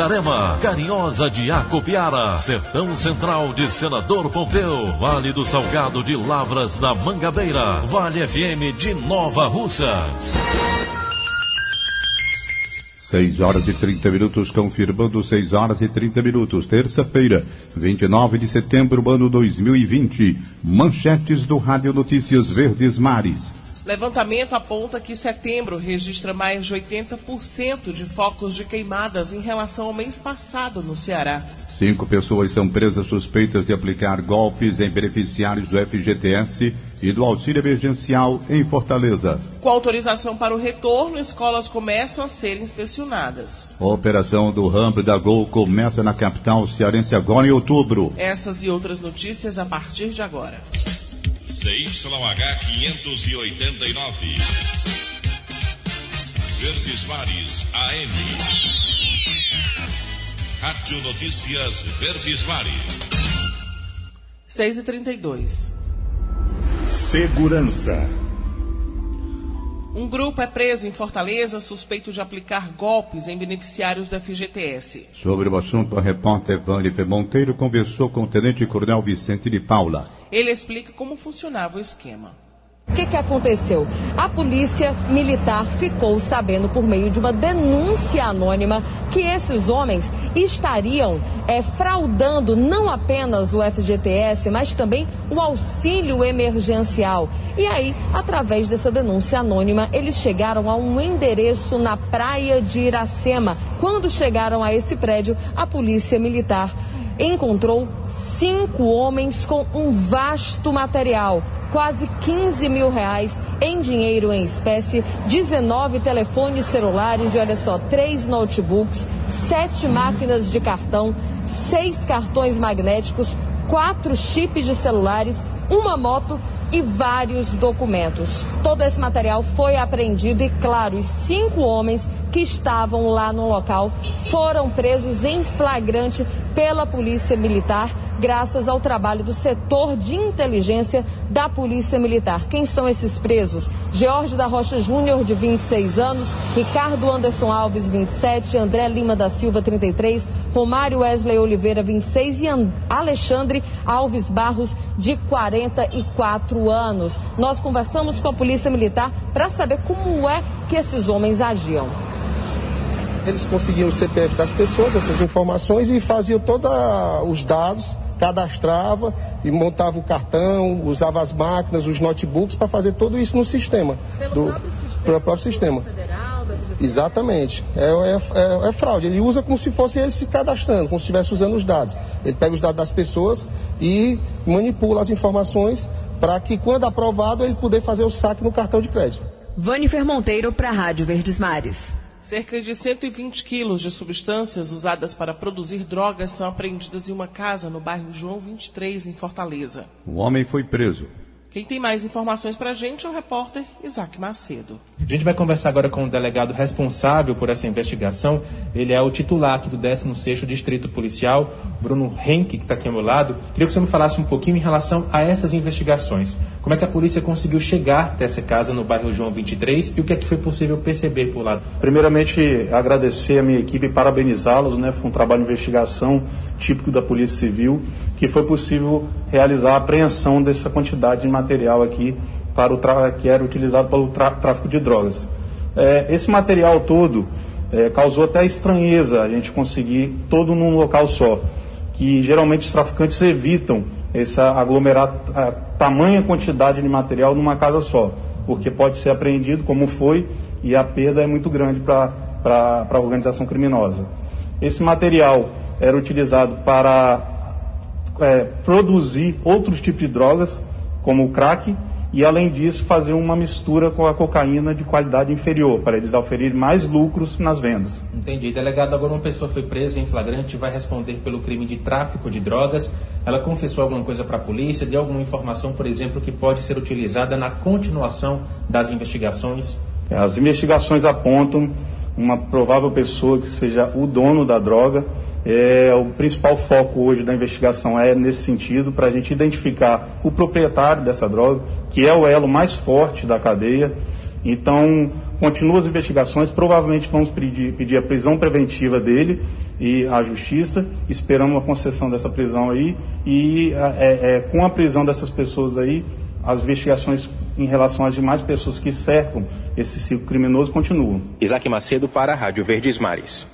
Itarema, Carinhosa de Acopiara, Sertão Central de Senador Pompeu, Vale do Salgado de Lavras da Mangabeira, Vale FM de Nova Russas. 6 horas e 30 minutos, confirmando 6 horas e 30 minutos, terça-feira, 29 de setembro, ano 2020. Manchetes do Rádio Notícias Verdes Mares. Levantamento aponta que setembro registra mais de 80% de focos de queimadas em relação ao mês passado no Ceará. Cinco pessoas são presas suspeitas de aplicar golpes em beneficiários do FGTS e do auxílio emergencial em Fortaleza. Com autorização para o retorno, escolas começam a ser inspecionadas. A operação do Rambo da Gol começa na capital cearense agora em outubro. Essas e outras notícias a partir de agora. CYH 589. Verdes Mares AM. Rádio Notícias Verdes Mares. 6 e 32 Segurança. Um grupo é preso em Fortaleza suspeito de aplicar golpes em beneficiários do FGTS. Sobre o assunto, a repórter Vânia Monteiro conversou com o Tenente Coronel Vicente de Paula. Ele explica como funcionava o esquema. O que, que aconteceu? A polícia militar ficou sabendo por meio de uma denúncia anônima que esses homens estariam é, fraudando não apenas o FGTS, mas também o auxílio emergencial. E aí, através dessa denúncia anônima, eles chegaram a um endereço na praia de Iracema. Quando chegaram a esse prédio, a polícia militar encontrou cinco homens com um vasto material, quase 15 mil reais em dinheiro em espécie, 19 telefones celulares e olha só, três notebooks, sete máquinas de cartão, seis cartões magnéticos, quatro chips de celulares, uma moto e vários documentos. Todo esse material foi apreendido e, claro, os cinco homens que estavam lá no local foram presos em flagrante pela Polícia Militar, graças ao trabalho do setor de inteligência da Polícia Militar. Quem são esses presos? George da Rocha Júnior, de 26 anos, Ricardo Anderson Alves, 27, André Lima da Silva, 33, Romário Wesley Oliveira, 26 e Alexandre Alves Barros, de 44 anos. Nós conversamos com a Polícia Militar para saber como é que esses homens agiam. Eles conseguiam o CPF das pessoas, essas informações, e faziam todos os dados, cadastrava e montava o cartão, usava as máquinas, os notebooks para fazer tudo isso no sistema. Pelo do, próprio sistema, pelo próprio sistema. Federal, Exatamente. É, é, é, é, fraude. Ele usa como se fosse ele se cadastrando, como se estivesse usando os dados. Ele pega os dados das pessoas e manipula as informações para que, quando aprovado, ele poder fazer o saque no cartão de crédito. Vanifer Monteiro para a Rádio Verdes Mares. Cerca de 120 quilos de substâncias usadas para produzir drogas são apreendidas em uma casa no bairro João 23, em Fortaleza. O homem foi preso. Quem tem mais informações para a gente é o repórter Isaac Macedo. A gente vai conversar agora com o delegado responsável por essa investigação. Ele é o titular aqui do 16º Distrito Policial, Bruno Henke, que está aqui ao meu lado. Queria que você me falasse um pouquinho em relação a essas investigações. Como é que a polícia conseguiu chegar até essa casa no bairro João 23 e o que é que foi possível perceber por lá? Primeiramente, agradecer a minha equipe e parabenizá-los. Né? Foi um trabalho de investigação típico da Polícia Civil, que foi possível realizar a apreensão dessa quantidade de material aqui para o que era utilizado para o tráfico de drogas. É, esse material todo é, causou até estranheza a gente conseguir todo num local só, que geralmente os traficantes evitam essa aglomerar a tamanha quantidade de material numa casa só, porque pode ser apreendido como foi e a perda é muito grande para a organização criminosa. Esse material era utilizado para é, produzir outros tipos de drogas, como o crack, e além disso fazer uma mistura com a cocaína de qualidade inferior, para eles oferirem mais lucros nas vendas. Entendi. Delegado, agora uma pessoa foi presa em flagrante e vai responder pelo crime de tráfico de drogas. Ela confessou alguma coisa para a polícia? Deu alguma informação, por exemplo, que pode ser utilizada na continuação das investigações? As investigações apontam uma provável pessoa que seja o dono da droga é, o principal foco hoje da investigação é nesse sentido, para a gente identificar o proprietário dessa droga, que é o elo mais forte da cadeia. Então, continuam as investigações, provavelmente vamos pedir, pedir a prisão preventiva dele e a justiça, esperando uma concessão dessa prisão aí, e é, é, com a prisão dessas pessoas aí, as investigações em relação às demais pessoas que cercam esse ciclo criminoso continuam. Isaac Macedo para a Rádio Verdes Mares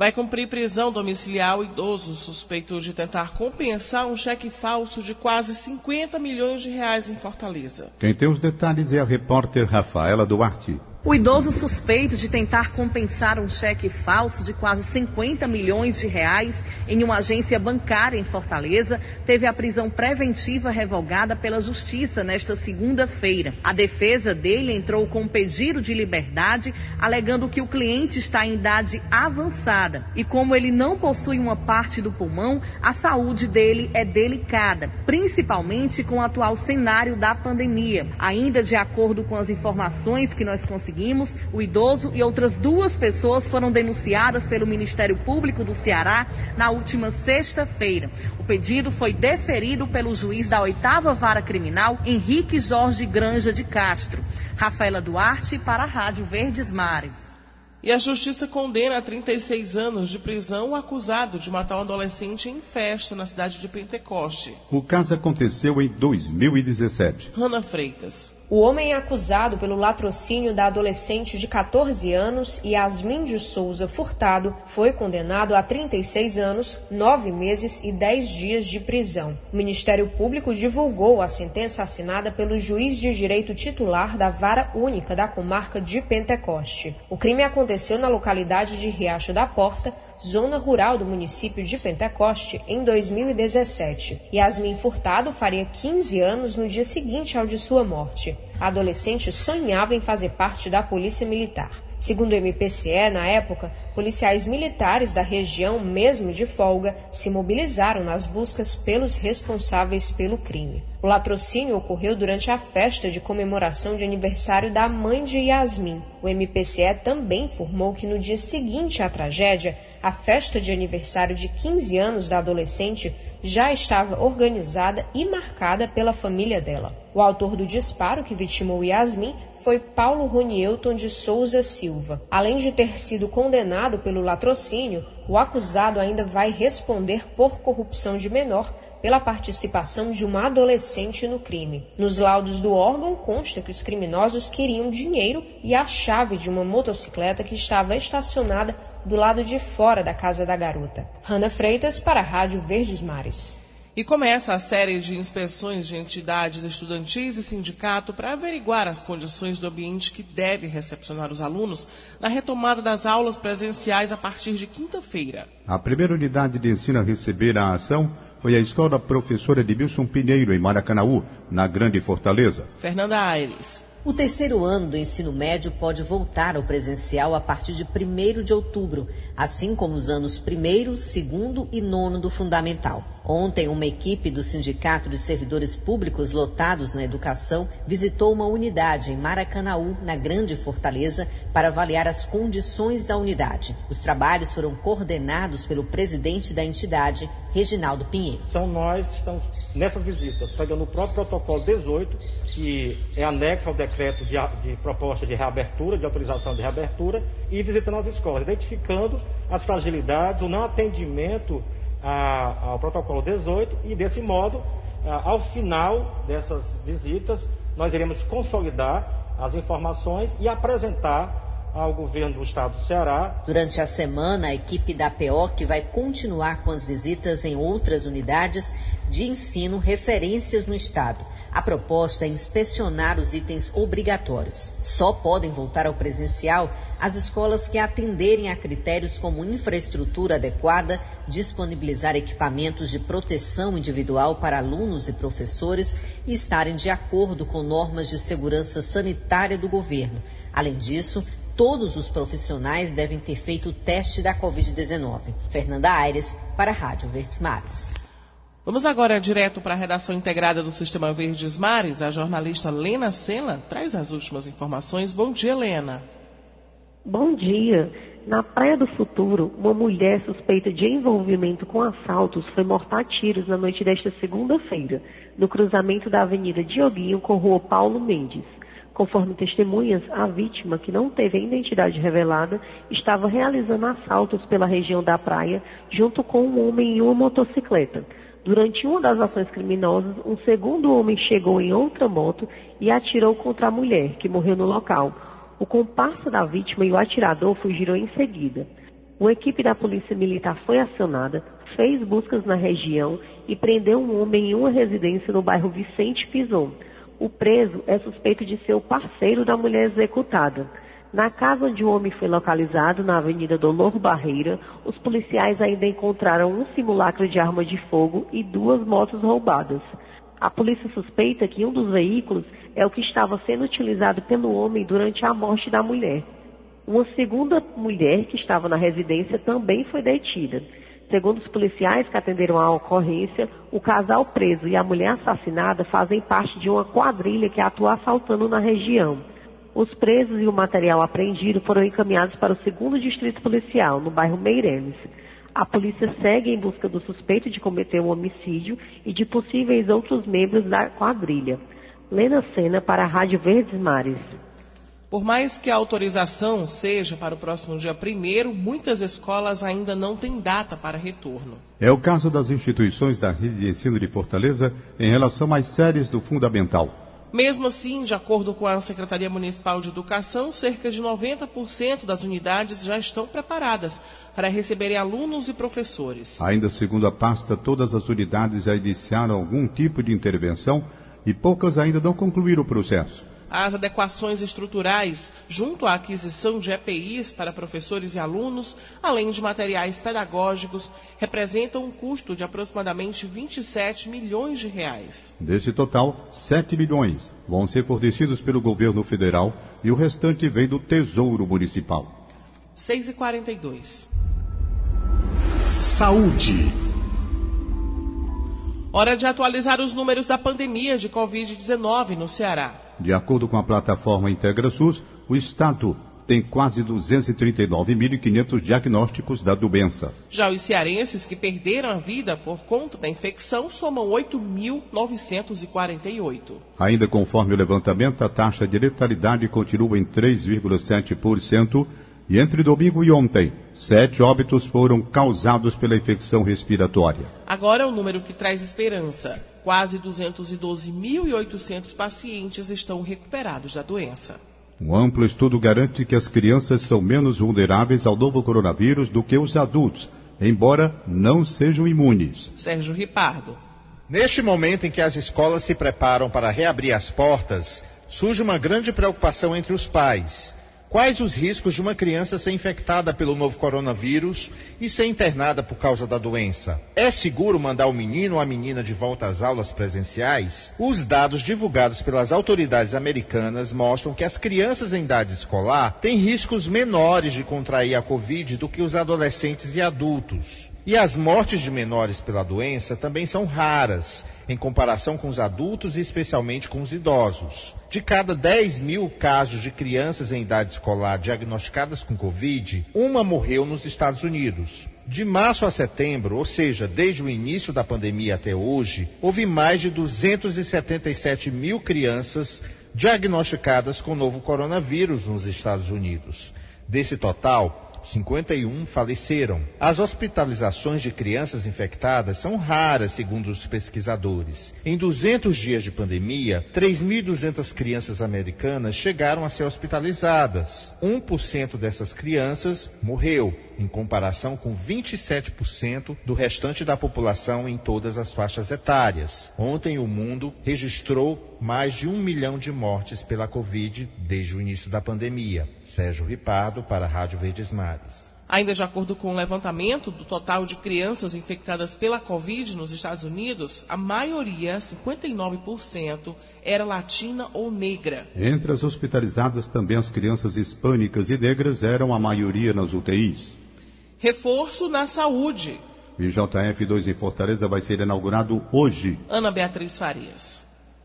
vai cumprir prisão domiciliar idoso suspeito de tentar compensar um cheque falso de quase 50 milhões de reais em Fortaleza. Quem tem os detalhes é a repórter Rafaela Duarte. O idoso suspeito de tentar compensar um cheque falso de quase 50 milhões de reais em uma agência bancária em Fortaleza teve a prisão preventiva revogada pela Justiça nesta segunda-feira. A defesa dele entrou com pedido de liberdade, alegando que o cliente está em idade avançada e, como ele não possui uma parte do pulmão, a saúde dele é delicada, principalmente com o atual cenário da pandemia. Ainda de acordo com as informações que nós conseguimos, conseguimos, o idoso e outras duas pessoas foram denunciadas pelo Ministério Público do Ceará na última sexta-feira. O pedido foi deferido pelo juiz da oitava vara criminal, Henrique Jorge Granja de Castro. Rafaela Duarte para a Rádio Verdes Mares. E a justiça condena a 36 anos de prisão o acusado de matar um adolescente em festa na cidade de Pentecoste. O caso aconteceu em 2017. Rana Freitas. O homem é acusado pelo latrocínio da adolescente de 14 anos, Yasmin de Souza Furtado, foi condenado a 36 anos, 9 meses e 10 dias de prisão. O Ministério Público divulgou a sentença assinada pelo juiz de direito titular da Vara Única da Comarca de Pentecoste. O crime aconteceu na localidade de Riacho da Porta, zona rural do município de Pentecoste, em 2017. Yasmin Furtado faria 15 anos no dia seguinte ao de sua morte. A adolescente sonhava em fazer parte da Polícia Militar. Segundo o MPCE, na época, policiais militares da região, mesmo de folga, se mobilizaram nas buscas pelos responsáveis pelo crime. O latrocínio ocorreu durante a festa de comemoração de aniversário da mãe de Yasmin. O MPCE também informou que no dia seguinte à tragédia, a festa de aniversário de 15 anos da adolescente já estava organizada e marcada pela família dela. O autor do disparo que vitimou Yasmin foi Paulo Ronielton de Souza Silva. Além de ter sido condenado pelo latrocínio, o acusado ainda vai responder por corrupção de menor pela participação de uma adolescente no crime. Nos laudos do órgão consta que os criminosos queriam dinheiro e a chave de uma motocicleta que estava estacionada do lado de fora da casa da garota. Rana Freitas para a Rádio Verdes Mares. E começa a série de inspeções de entidades estudantis e sindicato para averiguar as condições do ambiente que deve recepcionar os alunos na retomada das aulas presenciais a partir de quinta-feira. A primeira unidade de ensino a receber a ação foi a escola professora de Wilson Pinheiro, em Maracanaú, na Grande Fortaleza. Fernanda Aires. O terceiro ano do ensino médio pode voltar ao presencial a partir de 1 de outubro, assim como os anos primeiro, segundo e nono do fundamental. Ontem, uma equipe do Sindicato dos Servidores Públicos Lotados na Educação visitou uma unidade em Maracanaú, na Grande Fortaleza, para avaliar as condições da unidade. Os trabalhos foram coordenados pelo presidente da entidade, Reginaldo Pinheiro. Então, nós estamos nessas visitas pegando o próprio protocolo 18, que é anexo ao decreto de, de proposta de reabertura, de autorização de reabertura, e visitando as escolas, identificando as fragilidades, o não atendimento a, ao protocolo 18 e, desse modo, a, ao final dessas visitas, nós iremos consolidar as informações e apresentar ao governo do estado do Ceará. Durante a semana, a equipe da PEOC vai continuar com as visitas em outras unidades de ensino referências no estado. A proposta é inspecionar os itens obrigatórios. Só podem voltar ao presencial as escolas que atenderem a critérios como infraestrutura adequada, disponibilizar equipamentos de proteção individual para alunos e professores e estarem de acordo com normas de segurança sanitária do governo. Além disso, todos os profissionais devem ter feito o teste da Covid-19. Fernanda Aires, para a Rádio Verdes Mares. Vamos agora direto para a redação integrada do Sistema Verdes Mares. A jornalista Lena Sena traz as últimas informações. Bom dia, Lena. Bom dia. Na Praia do Futuro, uma mulher suspeita de envolvimento com assaltos foi morta a tiros na noite desta segunda-feira, no cruzamento da Avenida Dioguinho com Rua Paulo Mendes. Conforme testemunhas, a vítima, que não teve a identidade revelada, estava realizando assaltos pela região da praia junto com um homem em uma motocicleta. Durante uma das ações criminosas, um segundo homem chegou em outra moto e atirou contra a mulher, que morreu no local. O comparsa da vítima e o atirador fugiram em seguida. Uma equipe da Polícia Militar foi acionada, fez buscas na região e prendeu um homem em uma residência no bairro Vicente Pison. O preso é suspeito de ser o parceiro da mulher executada. Na casa onde o homem foi localizado, na Avenida Dolor Barreira, os policiais ainda encontraram um simulacro de arma de fogo e duas motos roubadas. A polícia suspeita que um dos veículos é o que estava sendo utilizado pelo homem durante a morte da mulher. Uma segunda mulher que estava na residência também foi detida. Segundo os policiais que atenderam à ocorrência, o casal preso e a mulher assassinada fazem parte de uma quadrilha que atua assaltando na região. Os presos e o material apreendido foram encaminhados para o segundo distrito policial, no bairro Meireles. A polícia segue em busca do suspeito de cometer um homicídio e de possíveis outros membros da quadrilha. Lena Sena para a Rádio Verdes Mares. Por mais que a autorização seja para o próximo dia 1 muitas escolas ainda não têm data para retorno. É o caso das instituições da rede de ensino de Fortaleza em relação às séries do Fundamental. Mesmo assim, de acordo com a Secretaria Municipal de Educação, cerca de 90% das unidades já estão preparadas para receberem alunos e professores. Ainda segundo a pasta, todas as unidades já iniciaram algum tipo de intervenção e poucas ainda não concluíram o processo. As adequações estruturais, junto à aquisição de EPIs para professores e alunos, além de materiais pedagógicos, representam um custo de aproximadamente 27 milhões de reais. Desse total, 7 milhões vão ser fornecidos pelo governo federal e o restante vem do Tesouro Municipal. 6 e 42. Saúde. Hora de atualizar os números da pandemia de Covid-19 no Ceará. De acordo com a plataforma IntegraSUS, o Estado tem quase 239.500 diagnósticos da doença. Já os cearenses que perderam a vida por conta da infecção somam 8.948. Ainda conforme o levantamento, a taxa de letalidade continua em 3,7%. E entre domingo e ontem, sete óbitos foram causados pela infecção respiratória. Agora é um número que traz esperança. Quase 212.800 pacientes estão recuperados da doença. Um amplo estudo garante que as crianças são menos vulneráveis ao novo coronavírus do que os adultos, embora não sejam imunes. Sérgio Ripardo. Neste momento em que as escolas se preparam para reabrir as portas, surge uma grande preocupação entre os pais. Quais os riscos de uma criança ser infectada pelo novo coronavírus e ser internada por causa da doença? É seguro mandar o menino ou a menina de volta às aulas presenciais? Os dados divulgados pelas autoridades americanas mostram que as crianças em idade escolar têm riscos menores de contrair a Covid do que os adolescentes e adultos. E as mortes de menores pela doença também são raras, em comparação com os adultos e especialmente com os idosos. De cada 10 mil casos de crianças em idade escolar diagnosticadas com Covid, uma morreu nos Estados Unidos. De março a setembro, ou seja, desde o início da pandemia até hoje, houve mais de 277 mil crianças diagnosticadas com o novo coronavírus nos Estados Unidos. Desse total, 51 faleceram. As hospitalizações de crianças infectadas são raras, segundo os pesquisadores. Em 200 dias de pandemia, 3.200 crianças americanas chegaram a ser hospitalizadas. 1% dessas crianças morreu, em comparação com 27% do restante da população em todas as faixas etárias. Ontem, o mundo registrou mais de um milhão de mortes pela Covid desde o início da pandemia. Sérgio Ripardo, para a Rádio Verdes Mares. Ainda de acordo com o levantamento do total de crianças infectadas pela Covid nos Estados Unidos, a maioria, 59%, era latina ou negra. Entre as hospitalizadas, também as crianças hispânicas e negras eram a maioria nas UTIs. Reforço na saúde. O IJF2 em Fortaleza vai ser inaugurado hoje. Ana Beatriz Farias.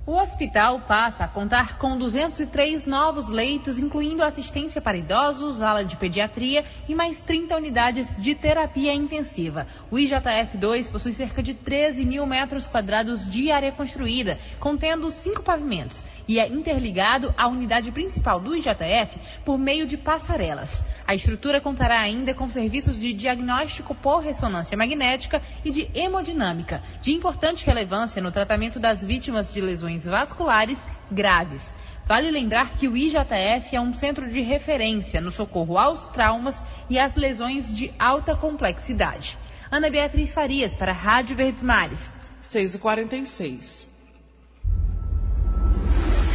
O hospital passa a contar com 203 novos leitos, incluindo assistência para idosos, ala de pediatria e mais 30 unidades de terapia intensiva. O IJF-2 possui cerca de 13 mil metros quadrados de área construída, contendo cinco pavimentos, e é interligado à unidade principal do IJF por meio de passarelas. A estrutura contará ainda com serviços de diagnóstico por ressonância magnética e de hemodinâmica, de importante relevância no tratamento das vítimas de lesões vasculares graves. Vale lembrar que o IJF é um centro de referência no socorro aos traumas e às lesões de alta complexidade. Ana Beatriz Farias, para a Rádio Verdes Mares. 6h46.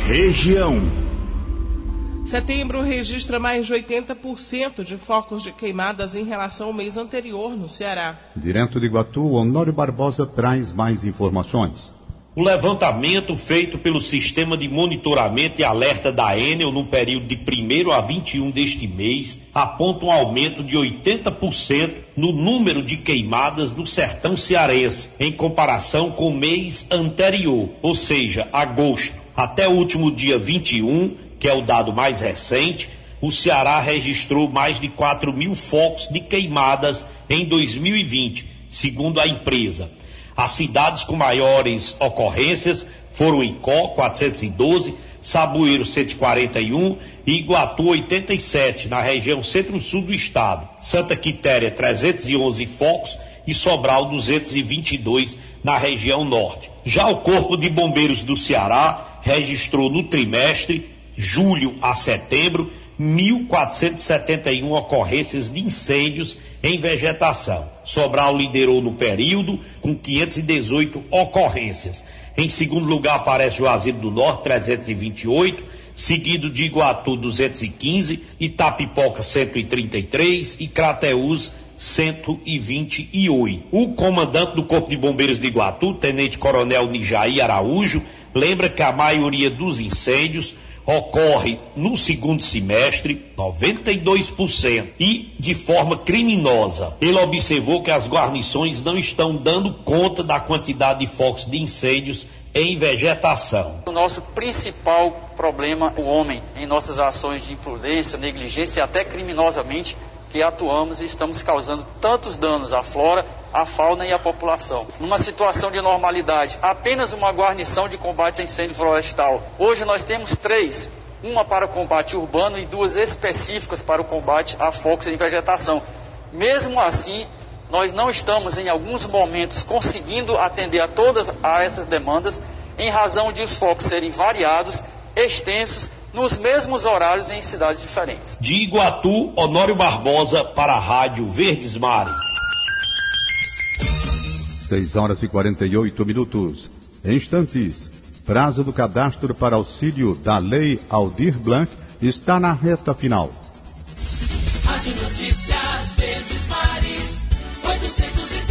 Região. Setembro registra mais de 80% de focos de queimadas em relação ao mês anterior no Ceará. Direto de Iguatu, Honório Barbosa traz mais informações. O levantamento feito pelo Sistema de Monitoramento e Alerta da Enel no período de 1 a 21 deste mês aponta um aumento de 80% no número de queimadas no sertão cearense, em comparação com o mês anterior, ou seja, agosto. Até o último dia 21, que é o dado mais recente, o Ceará registrou mais de 4 mil focos de queimadas em 2020, segundo a empresa. As cidades com maiores ocorrências foram Icó, 412, Sabueiro, 141 e Iguatu, 87, na região centro-sul do estado. Santa Quitéria, 311 focos e Sobral, 222 na região norte. Já o Corpo de Bombeiros do Ceará registrou no trimestre, julho a setembro, 1.471 ocorrências de incêndios em vegetação. Sobral liderou no período com 518 ocorrências. Em segundo lugar aparece Juazeiro do Norte, 328, seguido de Iguatu, 215, Itapipoca, 133 e Crateús, 128. O comandante do Corpo de Bombeiros de Iguatu, Tenente Coronel Nijaí Araújo, lembra que a maioria dos incêndios ocorre no segundo semestre, 92%, e de forma criminosa. Ele observou que as guarnições não estão dando conta da quantidade de focos de incêndios em vegetação. O nosso principal problema, o homem, em nossas ações de imprudência, negligência e até criminosamente que atuamos e estamos causando tantos danos à flora, à fauna e à população. Numa situação de normalidade, apenas uma guarnição de combate a incêndio florestal. Hoje nós temos três, uma para o combate urbano e duas específicas para o combate a focos em vegetação. Mesmo assim, nós não estamos em alguns momentos conseguindo atender a todas a essas demandas em razão de os focos serem variados, extensos nos mesmos horários em cidades diferentes. De Iguatu, Honório Barbosa para a Rádio Verdes Mares. 6 horas e 48 minutos. Em instantes, prazo do cadastro para auxílio da Lei Aldir Blanc está na reta final. Rádio Notícias Verdes Mares, 810.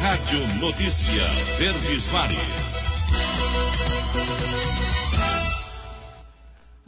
Rádio Notícia Verdes Mares.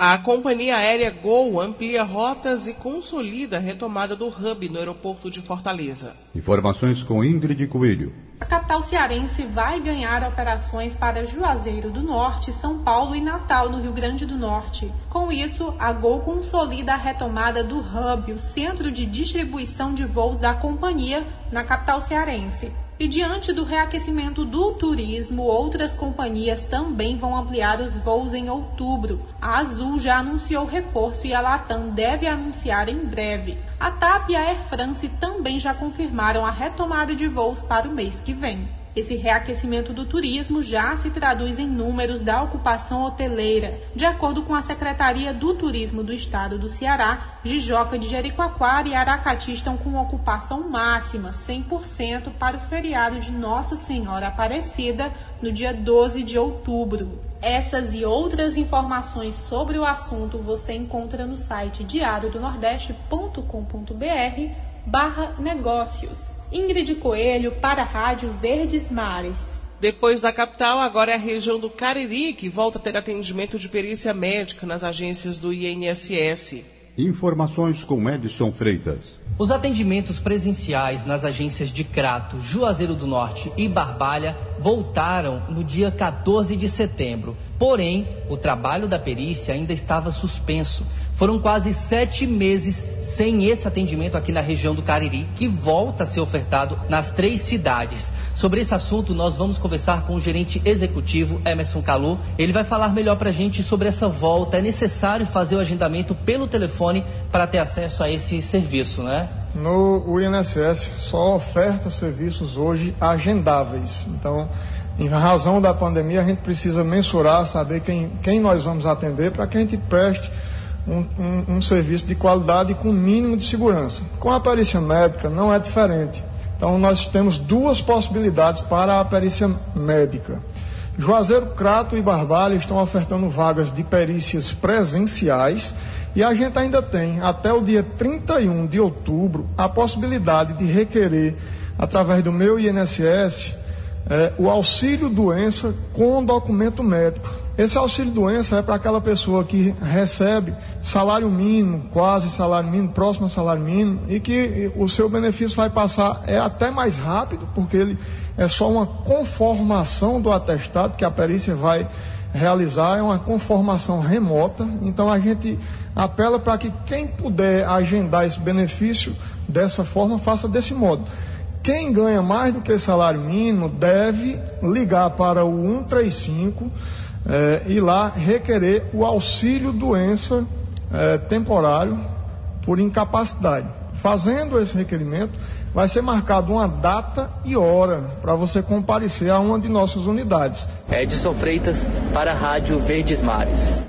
A companhia aérea Gol amplia rotas e consolida a retomada do hub no aeroporto de Fortaleza. Informações com Ingrid Coelho. A capital cearense vai ganhar operações para Juazeiro do Norte, São Paulo e Natal, no Rio Grande do Norte. Com isso, a Gol consolida a retomada do hub, o centro de distribuição de voos da companhia, na capital cearense. E diante do reaquecimento do turismo, outras companhias também vão ampliar os voos em outubro. A Azul já anunciou reforço e a Latam deve anunciar em breve. A TAP e a Air France também já confirmaram a retomada de voos para o mês que vem. Esse reaquecimento do turismo já se traduz em números da ocupação hoteleira. De acordo com a Secretaria do Turismo do Estado do Ceará, Jijoca de Jericoacoara e Aracati estão com ocupação máxima, 100%, para o feriado de Nossa Senhora Aparecida, no dia 12 de outubro. Essas e outras informações sobre o assunto você encontra no site diariodonordeste.com.br barra negócios. Ingrid Coelho para a Rádio Verdes Mares. Depois da capital, agora é a região do Cariri, que volta a ter atendimento de perícia médica nas agências do INSS. Informações com Edson Freitas. Os atendimentos presenciais nas agências de Crato, Juazeiro do Norte e Barbalha voltaram no dia 14 de setembro. Porém, o trabalho da perícia ainda estava suspenso. Foram quase sete meses sem esse atendimento aqui na região do Cariri, que volta a ser ofertado nas três cidades. Sobre esse assunto, nós vamos conversar com o gerente executivo, Emerson Calu. Ele vai falar melhor para a gente sobre essa volta. É necessário fazer o agendamento pelo telefone para ter acesso a esse serviço, né? No INSS só oferta serviços hoje agendáveis. Então, em razão da pandemia, a gente precisa mensurar, saber quem, quem nós vamos atender para que a gente preste um, um, um serviço de qualidade com mínimo de segurança. Com a perícia médica não é diferente. Então nós temos duas possibilidades para a perícia médica. Juazeiro, Crato e Barbalha estão ofertando vagas de perícias presenciais e a gente ainda tem, até o dia 31 de outubro, a possibilidade de requerer, através do meu INSS, é, o auxílio doença com documento médico. Esse auxílio doença é para aquela pessoa que recebe salário mínimo, quase salário mínimo, próximo ao salário mínimo, e que o seu benefício vai passar é até mais rápido, porque ele é só uma conformação do atestado que a perícia vai realizar, é uma conformação remota. Então a gente apela para que quem puder agendar esse benefício dessa forma, faça desse modo. Quem ganha mais do que salário mínimo deve ligar para o 135 é, e lá requerer o auxílio doença é, temporário por incapacidade. Fazendo esse requerimento, vai ser marcado uma data e hora para você comparecer a uma de nossas unidades. Edson Freitas para a Rádio Verdes Mares.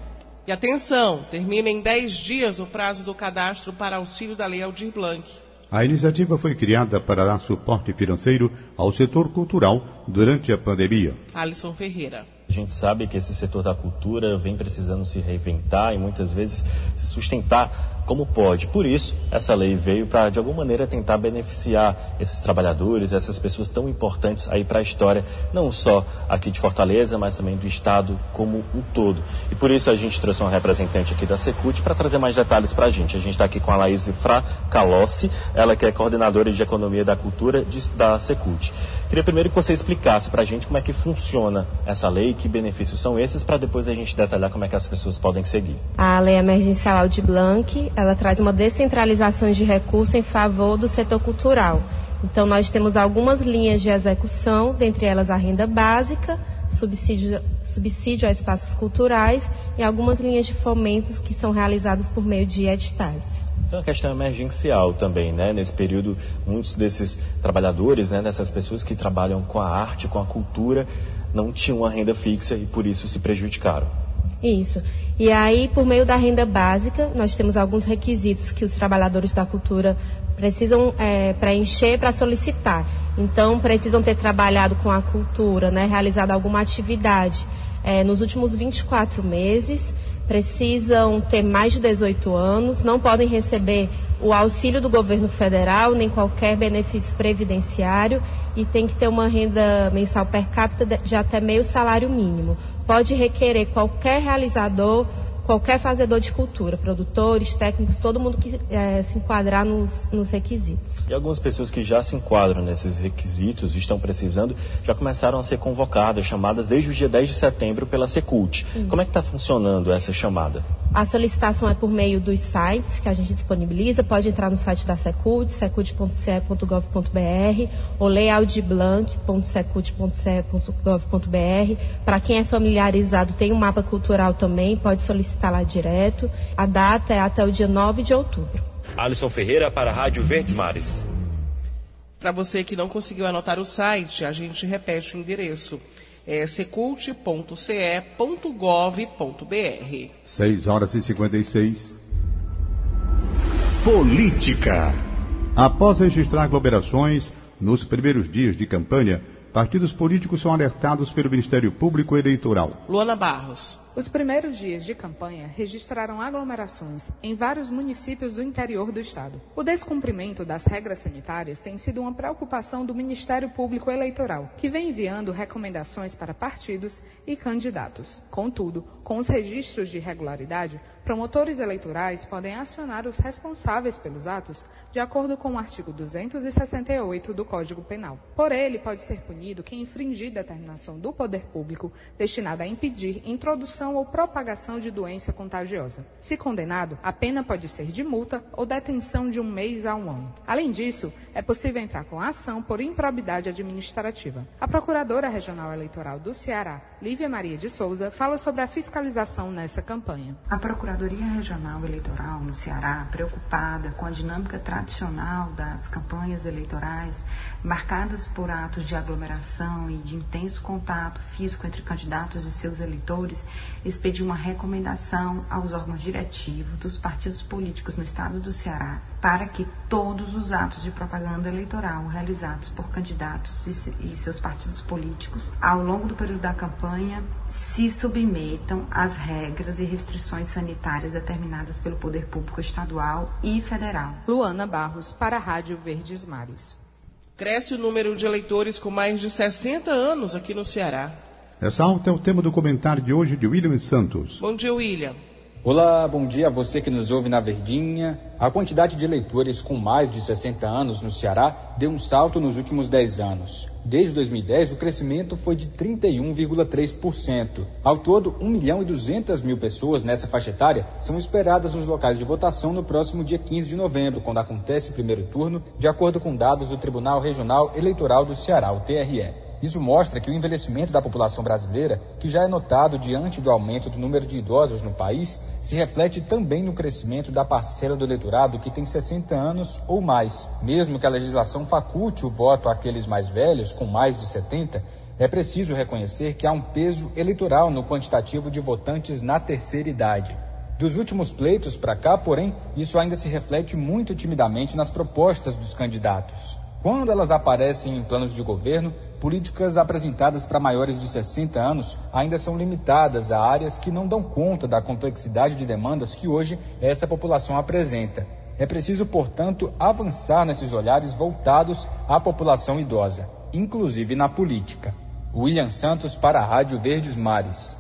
E atenção, termina em 10 dias o prazo do cadastro para auxílio da Lei Aldir Blanc. A iniciativa foi criada para dar suporte financeiro ao setor cultural durante a pandemia. Alisson Ferreira. A gente sabe que esse setor da cultura vem precisando se reinventar e muitas vezes se sustentar como pode. Por isso, essa lei veio para, de alguma maneira, tentar beneficiar esses trabalhadores, essas pessoas tão importantes aí para a história, não só aqui de Fortaleza, mas também do Estado como um todo. E por isso a gente trouxe uma representante aqui da Secult para trazer mais detalhes para a gente. A gente está aqui com a Laís Fracalossi, ela que é coordenadora de Economia da Cultura de, da Secult. Queria primeiro que você explicasse para a gente como é que funciona essa lei, que benefícios são esses, para depois a gente detalhar como é que as pessoas podem seguir. A Lei Emergencial de Blanc, ela traz uma descentralização de recursos em favor do setor cultural. Então, nós temos algumas linhas de execução, dentre elas a renda básica, subsídio, subsídio a espaços culturais e algumas linhas de fomentos que são realizadas por meio de editais. Tem uma questão emergencial também, né? Nesse período, muitos desses trabalhadores, né, dessas pessoas que trabalham com a arte, com a cultura, não tinham uma renda fixa e por isso se prejudicaram. Isso. E aí, por meio da renda básica, nós temos alguns requisitos que os trabalhadores da cultura precisam é, preencher para solicitar. Então, precisam ter trabalhado com a cultura, né, realizado alguma atividade é, nos últimos 24 meses precisam ter mais de 18 anos, não podem receber o auxílio do governo federal, nem qualquer benefício previdenciário e tem que ter uma renda mensal per capita de até meio salário mínimo. Pode requerer qualquer realizador qualquer fazedor de cultura, produtores, técnicos, todo mundo que é, se enquadrar nos, nos requisitos. E algumas pessoas que já se enquadram nesses requisitos e estão precisando já começaram a ser convocadas, chamadas desde o dia 10 de setembro pela Secult. Como é que está funcionando essa chamada? A solicitação é por meio dos sites que a gente disponibiliza. Pode entrar no site da Secult, secult.ce.gov.br ou layoutblanc.secult.ce.gov.br. Para quem é familiarizado, tem um mapa cultural também, pode solicitar lá direto. A data é até o dia 9 de outubro. Alisson Ferreira para a Rádio Verdes Mares. Para você que não conseguiu anotar o site, a gente repete o endereço. É secult.ce.gov.br. 6 horas e 56. Política. Após registrar aglomerações nos primeiros dias de campanha, partidos políticos são alertados pelo Ministério Público Eleitoral. Luana Barros. Os primeiros dias de campanha registraram aglomerações em vários municípios do interior do estado. O descumprimento das regras sanitárias tem sido uma preocupação do Ministério Público Eleitoral, que vem enviando recomendações para partidos e candidatos. Contudo, com os registros de irregularidade, promotores eleitorais podem acionar os responsáveis pelos atos de acordo com o artigo 268 do Código Penal. Por ele, pode ser punido quem infringir determinação do poder público destinada a impedir introdução ou propagação de doença contagiosa. Se condenado, a pena pode ser de multa ou detenção de um mês a um ano. Além disso, é possível entrar com ação por improbidade administrativa. A Procuradora Regional Eleitoral do Ceará, Lívia Maria de Souza, fala sobre a fiscalização nessa campanha. A Procuradoria Regional Eleitoral no Ceará, preocupada com a dinâmica tradicional das campanhas eleitorais, marcadas por atos de aglomeração e de intenso contato físico entre candidatos e seus eleitores, expediu uma recomendação aos órgãos diretivos dos partidos políticos no estado do Ceará para que todos os atos de propaganda eleitoral realizados por candidatos e seus partidos políticos ao longo do período da campanha se submetam às regras e restrições sanitárias determinadas pelo poder público estadual e federal. Luana Barros, para a Rádio Verdes Mares. Cresce o número de eleitores com mais de 60 anos aqui no Ceará. Essa alta é o tema do comentário de hoje de William Santos. Bom dia, William. Olá, bom dia a você que nos ouve na Verdinha. A quantidade de eleitores com mais de 60 anos no Ceará deu um salto nos últimos 10 anos. Desde 2010, o crescimento foi de 31,3%. Ao todo, 1 milhão e 200 mil pessoas nessa faixa etária são esperadas nos locais de votação no próximo dia 15 de novembro, quando acontece o primeiro turno, de acordo com dados do Tribunal Regional Eleitoral do Ceará, o TRE. Isso mostra que o envelhecimento da população brasileira, que já é notado diante do aumento do número de idosos no país, se reflete também no crescimento da parcela do eleitorado que tem 60 anos ou mais. Mesmo que a legislação faculte o voto àqueles mais velhos, com mais de 70, é preciso reconhecer que há um peso eleitoral no quantitativo de votantes na terceira idade. Dos últimos pleitos para cá, porém, isso ainda se reflete muito timidamente nas propostas dos candidatos. Quando elas aparecem em planos de governo, políticas apresentadas para maiores de 60 anos ainda são limitadas a áreas que não dão conta da complexidade de demandas que hoje essa população apresenta. É preciso, portanto, avançar nesses olhares voltados à população idosa, inclusive na política. William Santos para a Rádio Verdes Mares.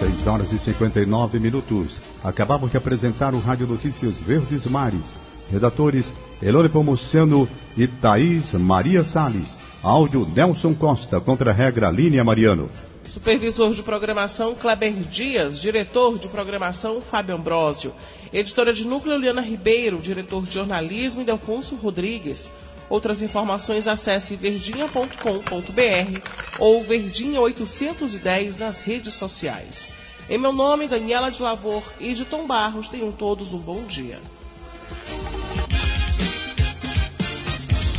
6 horas e 59 minutos. Acabamos de apresentar o Rádio Notícias Verdes Mares. Redatores Elone Pomuceno e Thaís Maria Salles. Áudio Nelson Costa, contra a regra Línia Mariano. Supervisor de programação Kleber Dias, diretor de programação Fábio Ambrosio, editora de núcleo Liana Ribeiro, diretor de jornalismo Delfonso Rodrigues. Outras informações acesse verdinha.com.br ou verdinha 810 nas redes sociais. Em meu nome, Daniela de Lavor e de Tom Barros, tenham todos um bom dia.